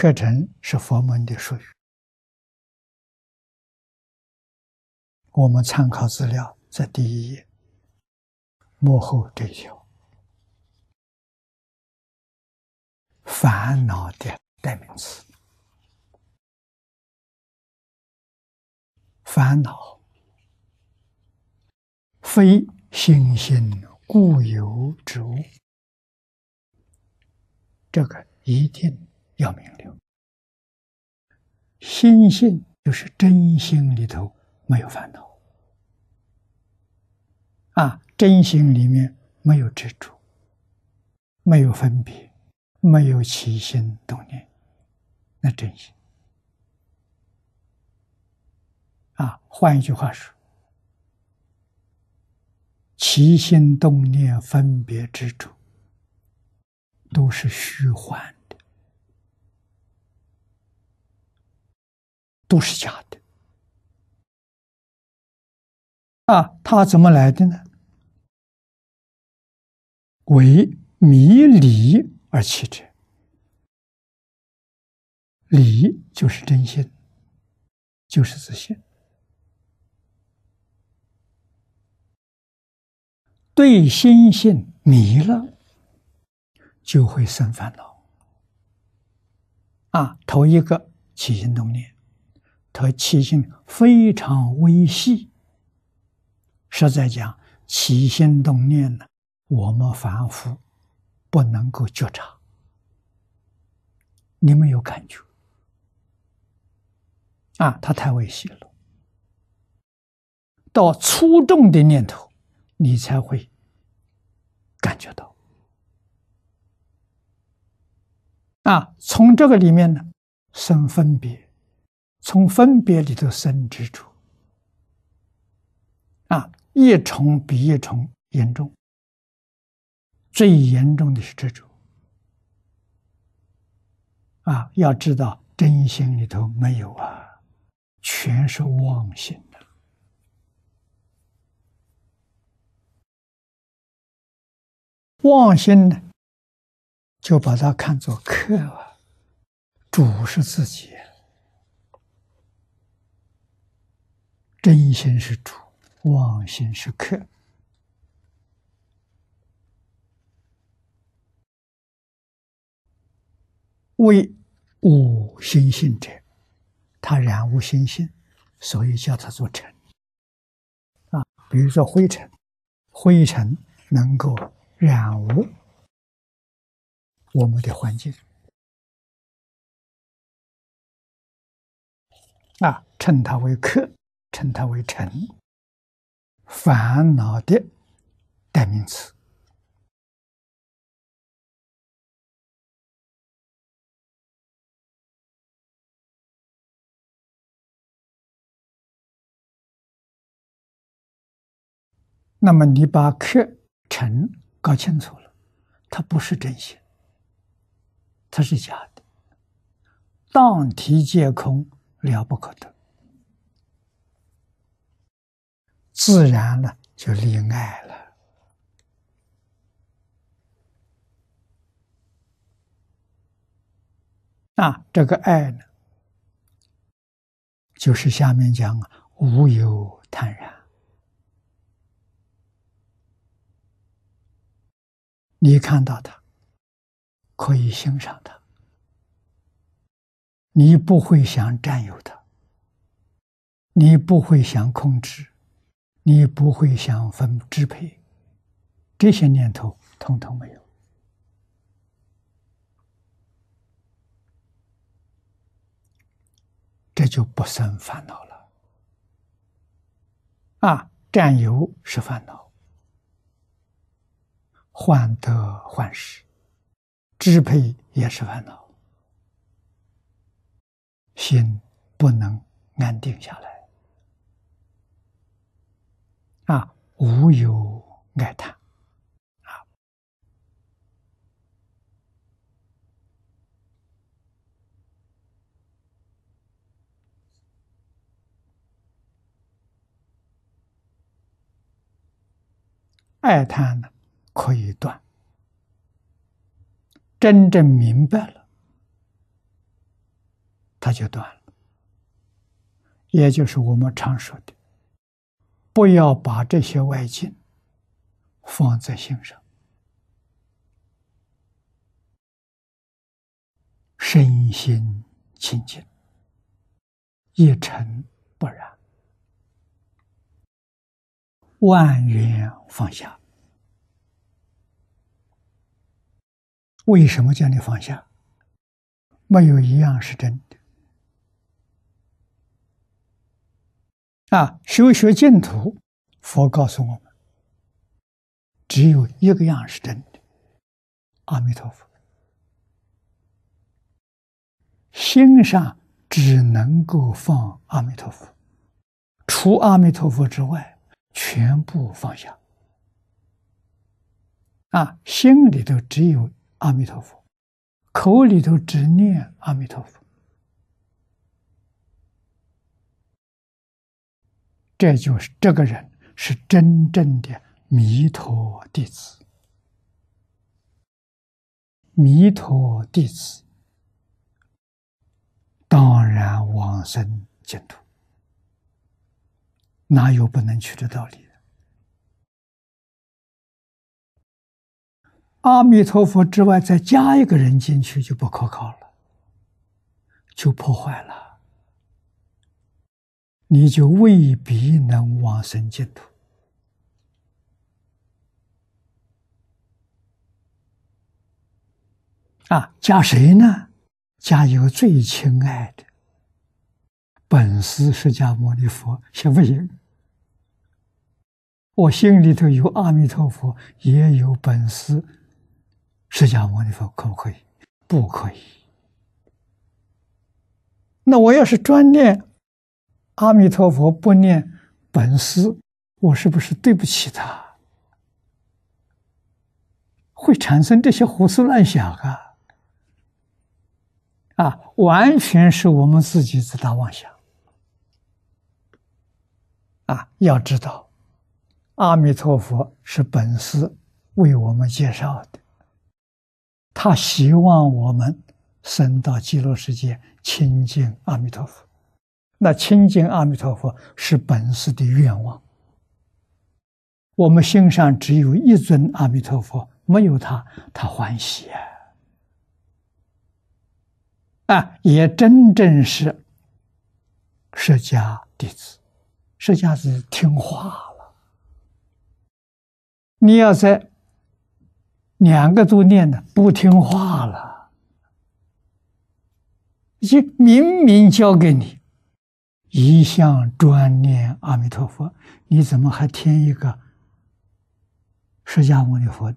课程是佛门的术语，我们参考资料在第一页幕后这一条，烦恼的代名词，烦恼。非心性固有之物，这个一定。要明了，心性就是真心里头没有烦恼啊，真心里面没有执着，没有分别，没有起心动念，那真心啊。换一句话说，起心动念、分别执着，都是虚幻。都是假的啊！它怎么来的呢？为迷理而起者，理就是真心，就是自信。对心性迷了，就会生烦恼啊！头一个起心动念。他起心非常微细，实在讲起心动念呢，我们凡夫不能够觉察，你没有感觉啊，它太微细了。到粗重的念头，你才会感觉到啊，从这个里面呢生分别。从分别里头生执着，啊，一重比一重严重。最严重的是执着，啊，要知道真心里头没有啊，全是妄心的。妄心呢，就把它看作客啊，主是自己。真心是主，妄心是客。为无心性者，他染无心性，所以叫他做尘。啊，比如说灰尘，灰尘能够染污我们的环境，啊，称它为客。称它为尘，烦恼的代名词。那么你把客尘搞清楚了，它不是真心，它是假的。当体皆空，了不可得。自然呢，就离爱了。那，这个爱呢，就是下面讲无有坦然。你看到他，可以欣赏他，你不会想占有他，你不会想控制。你不会想分支配，这些念头通通没有，这就不生烦恼了。啊，占有是烦恼，患得患失，支配也是烦恼，心不能安定下来。啊，无有爱他，啊，爱他呢可以断，真正明白了，它就断了。也就是我们常说的，不要把这些外境放在心上，身心清净，一尘不染，万缘放下。为什么叫你放下？没有一样是真的。啊，修学净土，佛告诉我们，只有一个样是真的，阿弥陀佛。心上只能够放阿弥陀佛，除阿弥陀佛之外，全部放下。啊，心里头只有阿弥陀佛，口里头只念阿弥陀佛。这就是这个人是真正的弥陀弟子，弥陀弟子当然往生净土，哪有不能去的道理？阿弥陀佛之外再加一个人进去就不可靠了，就破坏了。你就未必能往生净土啊！加谁呢？加一个最亲爱的本师释迦牟尼佛，行不行？我心里头有阿弥陀佛，也有本师释迦牟尼佛，可不可以？不可以。那我要是专念。阿弥陀佛，不念本师，我是不是对不起他？会产生这些胡思乱想啊！啊，完全是我们自己自大妄想。啊，要知道，阿弥陀佛是本师为我们介绍的，他希望我们升到极乐世界亲近阿弥陀佛。那亲近阿弥陀佛是本师的愿望。我们心上只有一尊阿弥陀佛，没有他，他欢喜啊！啊，也真正是释迦弟子，释迦是听话了。你要在两个都念的不听话了，已经明明交给你。一向专念阿弥陀佛，你怎么还添一个释迦牟尼佛呢？